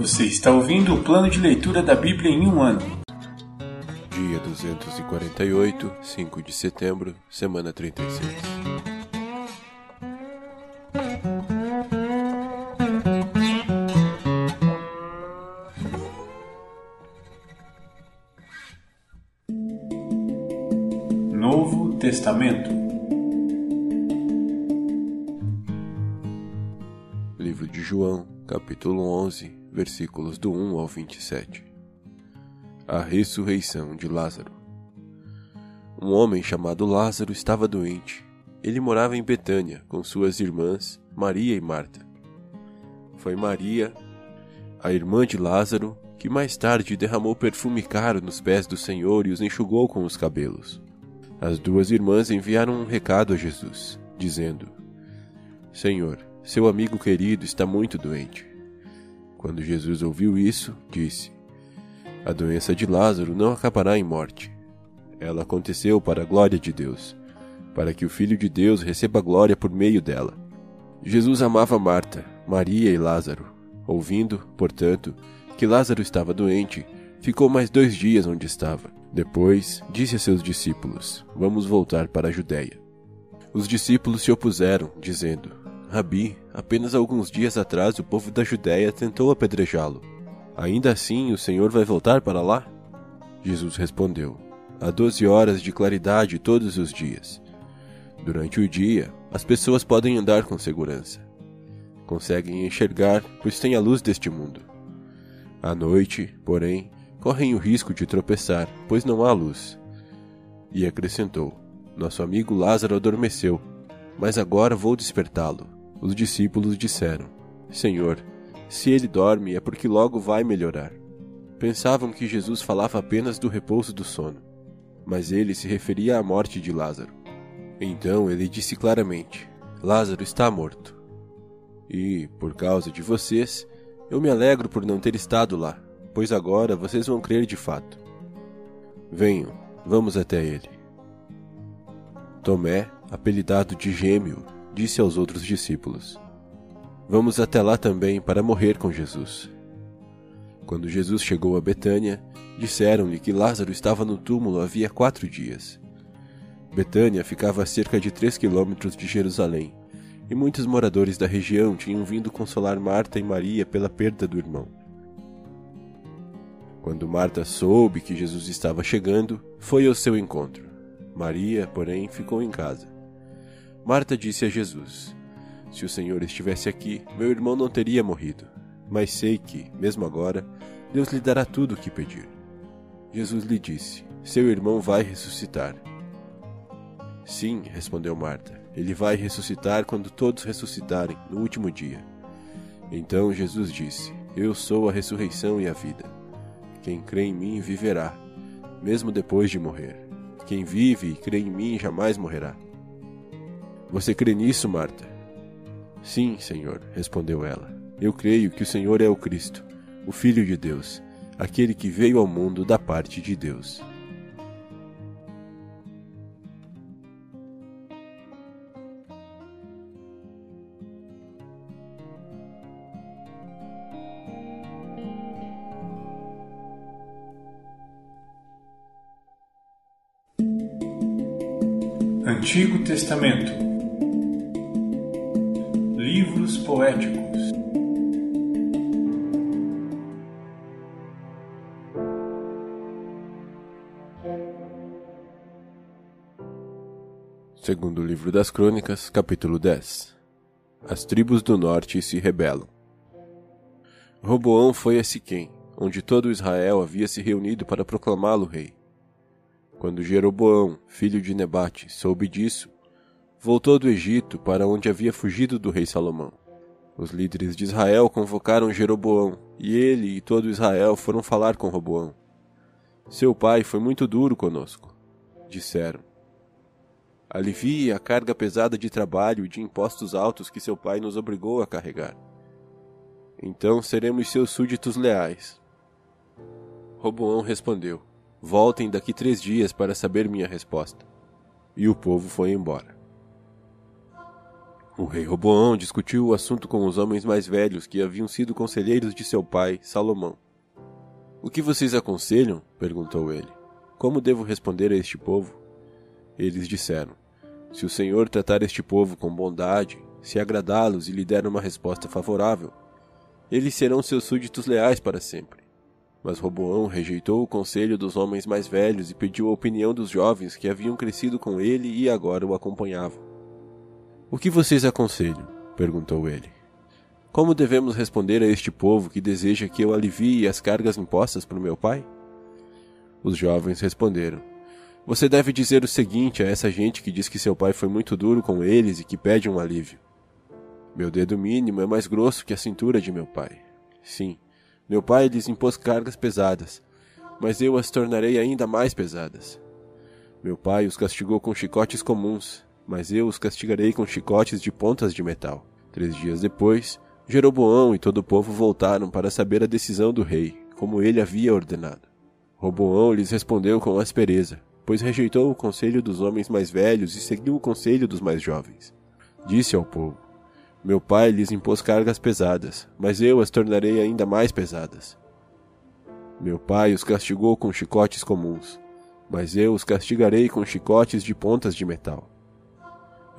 Você está ouvindo o plano de leitura da Bíblia em um ano. Dia 248, 5 de setembro, semana 36. Novo Testamento. Livro de João, capítulo 11, versículos do 1 ao 27. A ressurreição de Lázaro. Um homem chamado Lázaro estava doente. Ele morava em Betânia com suas irmãs, Maria e Marta. Foi Maria, a irmã de Lázaro, que mais tarde derramou perfume caro nos pés do Senhor e os enxugou com os cabelos. As duas irmãs enviaram um recado a Jesus, dizendo: Senhor, seu amigo querido está muito doente. Quando Jesus ouviu isso, disse: A doença de Lázaro não acabará em morte. Ela aconteceu para a glória de Deus, para que o Filho de Deus receba glória por meio dela. Jesus amava Marta, Maria e Lázaro. Ouvindo, portanto, que Lázaro estava doente, ficou mais dois dias onde estava. Depois, disse a seus discípulos: Vamos voltar para a Judéia. Os discípulos se opuseram, dizendo: Rabi, apenas alguns dias atrás o povo da Judéia tentou apedrejá-lo. Ainda assim o Senhor vai voltar para lá? Jesus respondeu: Há doze horas de claridade todos os dias. Durante o dia, as pessoas podem andar com segurança. Conseguem enxergar, pois têm a luz deste mundo. À noite, porém, correm o risco de tropeçar, pois não há luz. E acrescentou: Nosso amigo Lázaro adormeceu, mas agora vou despertá-lo. Os discípulos disseram: Senhor, se ele dorme é porque logo vai melhorar. Pensavam que Jesus falava apenas do repouso do sono, mas ele se referia à morte de Lázaro. Então ele disse claramente: Lázaro está morto. E, por causa de vocês, eu me alegro por não ter estado lá, pois agora vocês vão crer de fato. Venham, vamos até ele. Tomé, apelidado de Gêmeo, disse aos outros discípulos: Vamos até lá também para morrer com Jesus. Quando Jesus chegou a Betânia, disseram-lhe que Lázaro estava no túmulo havia quatro dias. Betânia ficava a cerca de três quilômetros de Jerusalém, e muitos moradores da região tinham vindo consolar Marta e Maria pela perda do irmão. Quando Marta soube que Jesus estava chegando, foi ao seu encontro. Maria, porém, ficou em casa. Marta disse a Jesus: Se o Senhor estivesse aqui, meu irmão não teria morrido. Mas sei que, mesmo agora, Deus lhe dará tudo o que pedir. Jesus lhe disse: Seu irmão vai ressuscitar. Sim, respondeu Marta, ele vai ressuscitar quando todos ressuscitarem, no último dia. Então Jesus disse: Eu sou a ressurreição e a vida. Quem crê em mim viverá, mesmo depois de morrer. Quem vive e crê em mim jamais morrerá. Você crê nisso, Marta? Sim, Senhor, respondeu ela. Eu creio que o Senhor é o Cristo, o Filho de Deus, aquele que veio ao mundo da parte de Deus. Antigo Testamento Livros poéticos Segundo livro das Crônicas, capítulo 10 As tribos do norte se rebelam. Roboão foi a Siquém, onde todo Israel havia se reunido para proclamá-lo rei. Quando Jeroboão, filho de Nebate, soube disso, voltou do Egito para onde havia fugido do rei Salomão. Os líderes de Israel convocaram Jeroboão, e ele e todo Israel foram falar com Roboão. Seu pai foi muito duro conosco, disseram. Alivie a carga pesada de trabalho e de impostos altos que seu pai nos obrigou a carregar. Então seremos seus súditos leais. Roboão respondeu: Voltem daqui três dias para saber minha resposta. E o povo foi embora. O rei Roboão discutiu o assunto com os homens mais velhos que haviam sido conselheiros de seu pai, Salomão. O que vocês aconselham? perguntou ele. Como devo responder a este povo? Eles disseram: Se o Senhor tratar este povo com bondade, se agradá-los e lhe der uma resposta favorável, eles serão seus súditos leais para sempre. Mas Roboão rejeitou o conselho dos homens mais velhos e pediu a opinião dos jovens que haviam crescido com ele e agora o acompanhavam. O que vocês aconselham? perguntou ele. Como devemos responder a este povo que deseja que eu alivie as cargas impostas por meu pai? Os jovens responderam: Você deve dizer o seguinte a essa gente que diz que seu pai foi muito duro com eles e que pede um alívio. Meu dedo mínimo é mais grosso que a cintura de meu pai. Sim, meu pai lhes impôs cargas pesadas, mas eu as tornarei ainda mais pesadas. Meu pai os castigou com chicotes comuns, mas eu os castigarei com chicotes de pontas de metal. Três dias depois, Jeroboão e todo o povo voltaram para saber a decisão do rei, como ele havia ordenado. Roboão lhes respondeu com aspereza, pois rejeitou o conselho dos homens mais velhos e seguiu o conselho dos mais jovens. Disse ao povo: Meu pai lhes impôs cargas pesadas, mas eu as tornarei ainda mais pesadas. Meu pai os castigou com chicotes comuns, mas eu os castigarei com chicotes de pontas de metal.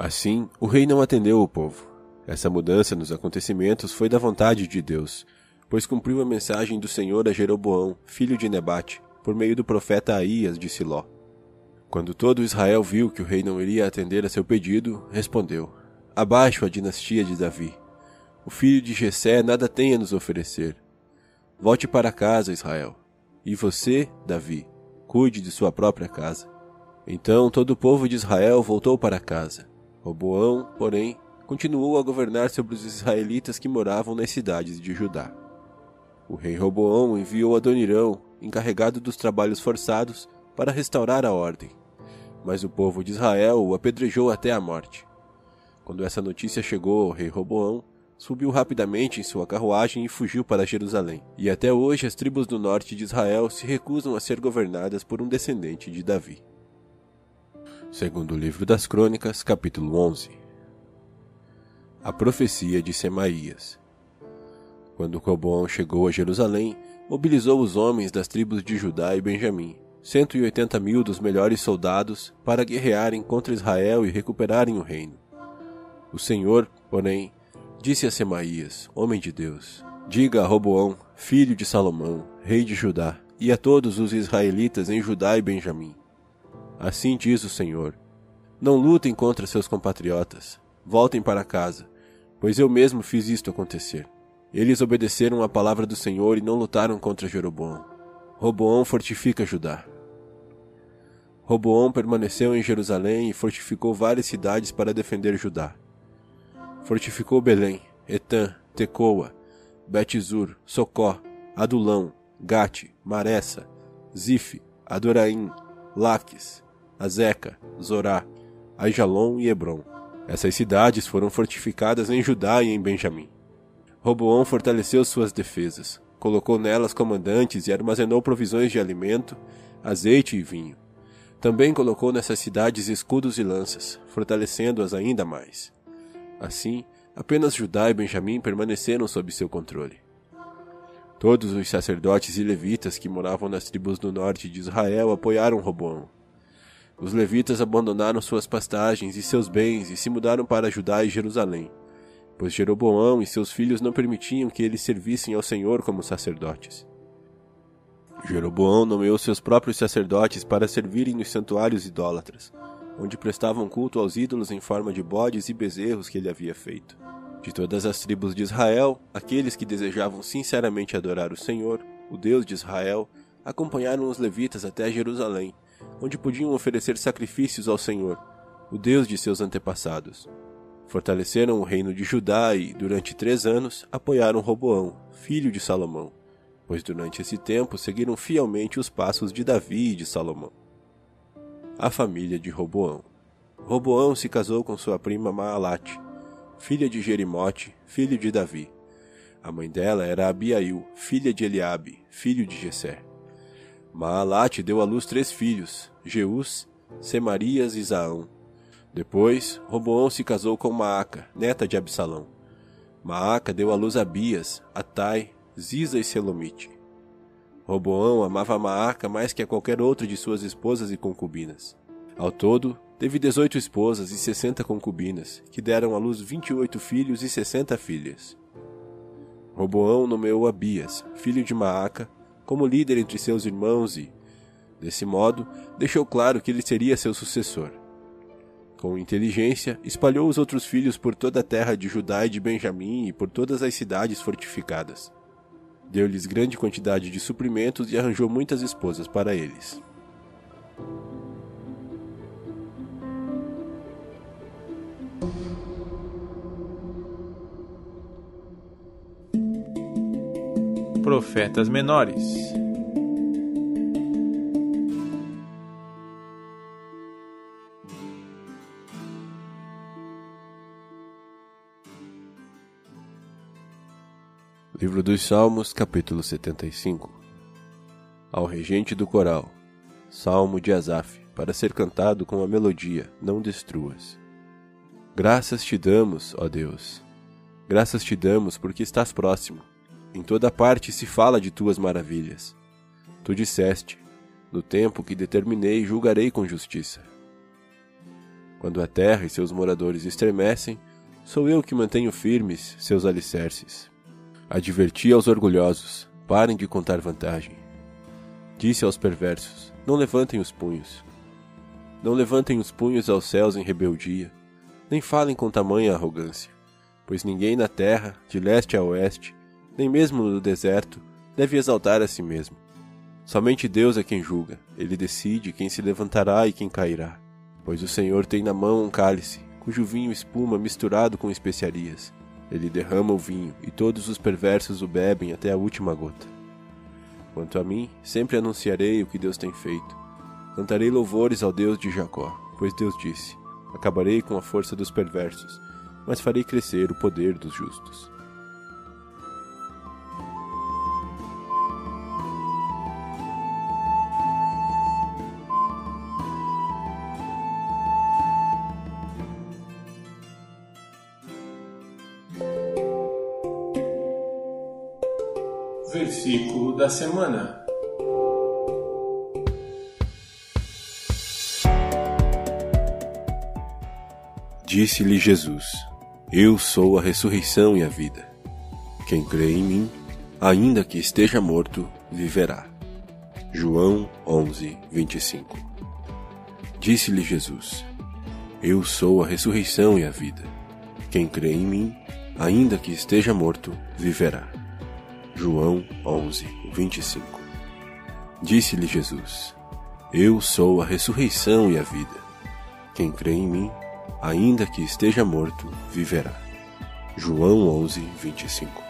Assim, o rei não atendeu o povo. Essa mudança nos acontecimentos foi da vontade de Deus, pois cumpriu a mensagem do Senhor a Jeroboão, filho de Nebate, por meio do profeta Aías de Siló. Quando todo Israel viu que o rei não iria atender a seu pedido, respondeu: Abaixo a dinastia de Davi. O filho de Jessé nada tem a nos oferecer. Volte para casa, Israel. E você, Davi, cuide de sua própria casa. Então todo o povo de Israel voltou para casa. Roboão, porém, continuou a governar sobre os israelitas que moravam nas cidades de Judá. O rei Roboão enviou Adonirão, encarregado dos trabalhos forçados, para restaurar a ordem. Mas o povo de Israel o apedrejou até a morte. Quando essa notícia chegou ao rei Roboão, subiu rapidamente em sua carruagem e fugiu para Jerusalém. E até hoje as tribos do norte de Israel se recusam a ser governadas por um descendente de Davi. Segundo o livro das Crônicas, capítulo 11. A profecia de Semaías. Quando Roboão chegou a Jerusalém, mobilizou os homens das tribos de Judá e Benjamim, 180 mil dos melhores soldados, para guerrearem contra Israel e recuperarem o reino. O Senhor, porém, disse a Semaías, homem de Deus: Diga a Roboão, filho de Salomão, rei de Judá, e a todos os israelitas em Judá e Benjamim: Assim diz o Senhor: Não lutem contra seus compatriotas. Voltem para casa, pois eu mesmo fiz isto acontecer. Eles obedeceram à palavra do Senhor e não lutaram contra Jeroboão. Roboão fortifica Judá. Roboão permaneceu em Jerusalém e fortificou várias cidades para defender Judá. Fortificou Belém, Etã, Tecoa, Betizur, Socó, Adulão, Gate, Maressa, Zif, Adoraim, Laques, Azeca, Zorá, Aijalon e Hebron. Essas cidades foram fortificadas em Judá e em Benjamim. Roboão fortaleceu suas defesas, colocou nelas comandantes e armazenou provisões de alimento, azeite e vinho. Também colocou nessas cidades escudos e lanças, fortalecendo-as ainda mais. Assim, apenas Judá e Benjamim permaneceram sob seu controle. Todos os sacerdotes e levitas que moravam nas tribos do norte de Israel apoiaram Roboão. Os levitas abandonaram suas pastagens e seus bens e se mudaram para Judá e Jerusalém, pois Jeroboão e seus filhos não permitiam que eles servissem ao Senhor como sacerdotes. Jeroboão nomeou seus próprios sacerdotes para servirem nos santuários idólatras, onde prestavam culto aos ídolos em forma de bodes e bezerros que ele havia feito. De todas as tribos de Israel, aqueles que desejavam sinceramente adorar o Senhor, o Deus de Israel, acompanharam os levitas até Jerusalém, onde podiam oferecer sacrifícios ao Senhor, o Deus de seus antepassados. Fortaleceram o reino de Judá e, durante três anos, apoiaram Roboão, filho de Salomão, pois durante esse tempo seguiram fielmente os passos de Davi e de Salomão. A família de Roboão. Roboão se casou com sua prima Maalate, filha de Jerimote, filho de Davi. A mãe dela era Abiail, filha de Eliabe, filho de Jessé. Maalate deu à luz três filhos, Jeus, Semarias e Zaão. Depois, Roboão se casou com Maaca, neta de Absalão. Maaca deu à luz a Bias, Atai, Ziza e Selomite. Roboão amava Maaca mais que a qualquer outra de suas esposas e concubinas. Ao todo, teve dezoito esposas e sessenta concubinas, que deram à luz vinte e oito filhos e sessenta filhas. Roboão nomeou Abias, filho de Maaca, como líder entre seus irmãos e, desse modo, deixou claro que ele seria seu sucessor. Com inteligência, espalhou os outros filhos por toda a terra de Judá e de Benjamim e por todas as cidades fortificadas. Deu-lhes grande quantidade de suprimentos e arranjou muitas esposas para eles. Profetas menores. Livro dos Salmos, capítulo 75 Ao regente do coral, Salmo de Asaf, para ser cantado com a melodia, não destruas. Graças te damos, ó Deus. Graças te damos porque estás próximo. Em toda parte se fala de tuas maravilhas. Tu disseste: No tempo que determinei, julgarei com justiça. Quando a terra e seus moradores estremecem, sou eu que mantenho firmes seus alicerces. Adverti aos orgulhosos: parem de contar vantagem. Disse aos perversos: não levantem os punhos. Não levantem os punhos aos céus em rebeldia, nem falem com tamanha arrogância, pois ninguém na terra, de leste a oeste, nem mesmo no deserto, deve exaltar a si mesmo. Somente Deus é quem julga, ele decide quem se levantará e quem cairá. Pois o Senhor tem na mão um cálice, cujo vinho espuma misturado com especiarias ele derrama o vinho, e todos os perversos o bebem até a última gota. Quanto a mim, sempre anunciarei o que Deus tem feito. Cantarei louvores ao Deus de Jacó, pois Deus disse: Acabarei com a força dos perversos, mas farei crescer o poder dos justos. Semana. Disse-lhe Jesus: Eu sou a ressurreição e a vida. Quem crê em mim, ainda que esteja morto, viverá. João 11, 25 Disse-lhe Jesus: Eu sou a ressurreição e a vida. Quem crê em mim, ainda que esteja morto, viverá. João 11, 25 Disse-lhe Jesus: Eu sou a ressurreição e a vida. Quem crê em mim, ainda que esteja morto, viverá. João 11, 25